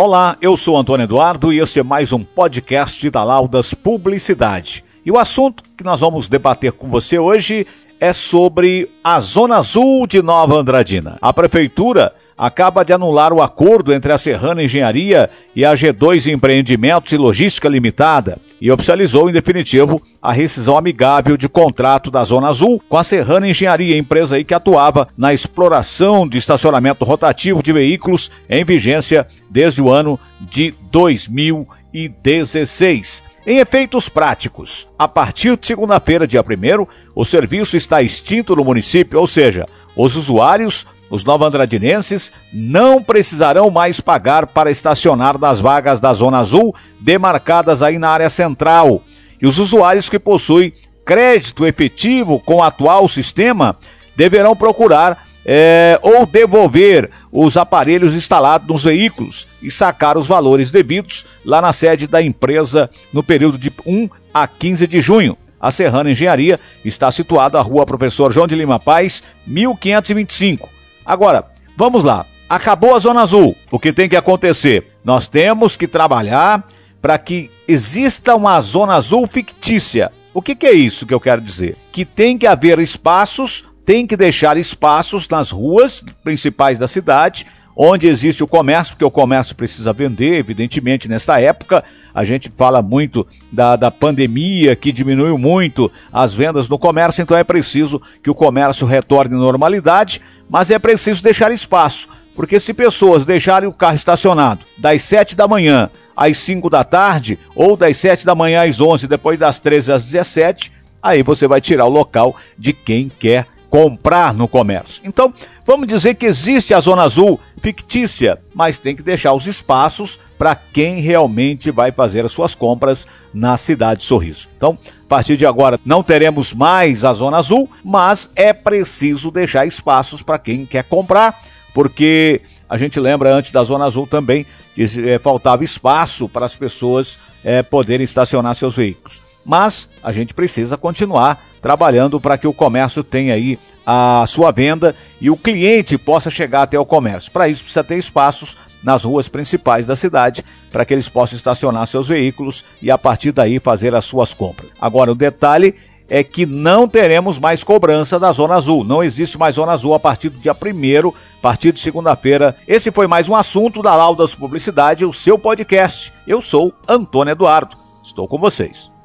Olá, eu sou Antônio Eduardo e este é mais um podcast da Laudas Publicidade. E o assunto que nós vamos debater com você hoje é sobre a Zona Azul de Nova Andradina. A Prefeitura acaba de anular o acordo entre a Serrana Engenharia e a G2 Empreendimentos e Logística Limitada e oficializou em definitivo a rescisão amigável de contrato da Zona Azul com a Serrana Engenharia, empresa aí que atuava na exploração de estacionamento rotativo de veículos em vigência desde o ano de 2016. Em efeitos práticos, a partir de segunda-feira, dia 1 o serviço está extinto no município, ou seja, os usuários os novandradinenses não precisarão mais pagar para estacionar nas vagas da Zona Azul, demarcadas aí na área central. E os usuários que possuem crédito efetivo com o atual sistema deverão procurar é, ou devolver os aparelhos instalados nos veículos e sacar os valores devidos lá na sede da empresa no período de 1 a 15 de junho. A Serrana Engenharia está situada à rua Professor João de Lima Paz, 1525 Agora, vamos lá. Acabou a Zona Azul. O que tem que acontecer? Nós temos que trabalhar para que exista uma Zona Azul fictícia. O que, que é isso que eu quero dizer? Que tem que haver espaços, tem que deixar espaços nas ruas principais da cidade onde existe o comércio, porque o comércio precisa vender, evidentemente, nesta época. A gente fala muito da, da pandemia, que diminuiu muito as vendas no comércio, então é preciso que o comércio retorne à normalidade, mas é preciso deixar espaço. Porque se pessoas deixarem o carro estacionado das 7 da manhã às 5 da tarde, ou das 7 da manhã às 11, depois das 13 às 17, aí você vai tirar o local de quem quer comprar no comércio. Então, vamos dizer que existe a Zona Azul fictícia, mas tem que deixar os espaços para quem realmente vai fazer as suas compras na cidade Sorriso. Então, a partir de agora não teremos mais a Zona Azul, mas é preciso deixar espaços para quem quer comprar, porque a gente lembra antes da Zona Azul também que é, faltava espaço para as pessoas é, poderem estacionar seus veículos. Mas a gente precisa continuar trabalhando para que o comércio tenha aí a sua venda e o cliente possa chegar até o comércio. Para isso precisa ter espaços nas ruas principais da cidade para que eles possam estacionar seus veículos e a partir daí fazer as suas compras. Agora o detalhe é que não teremos mais cobrança da Zona Azul. Não existe mais Zona Azul a partir do dia 1 a partir de segunda-feira. Esse foi mais um assunto da Laudas Publicidade, o seu podcast. Eu sou Antônio Eduardo. Estou com vocês.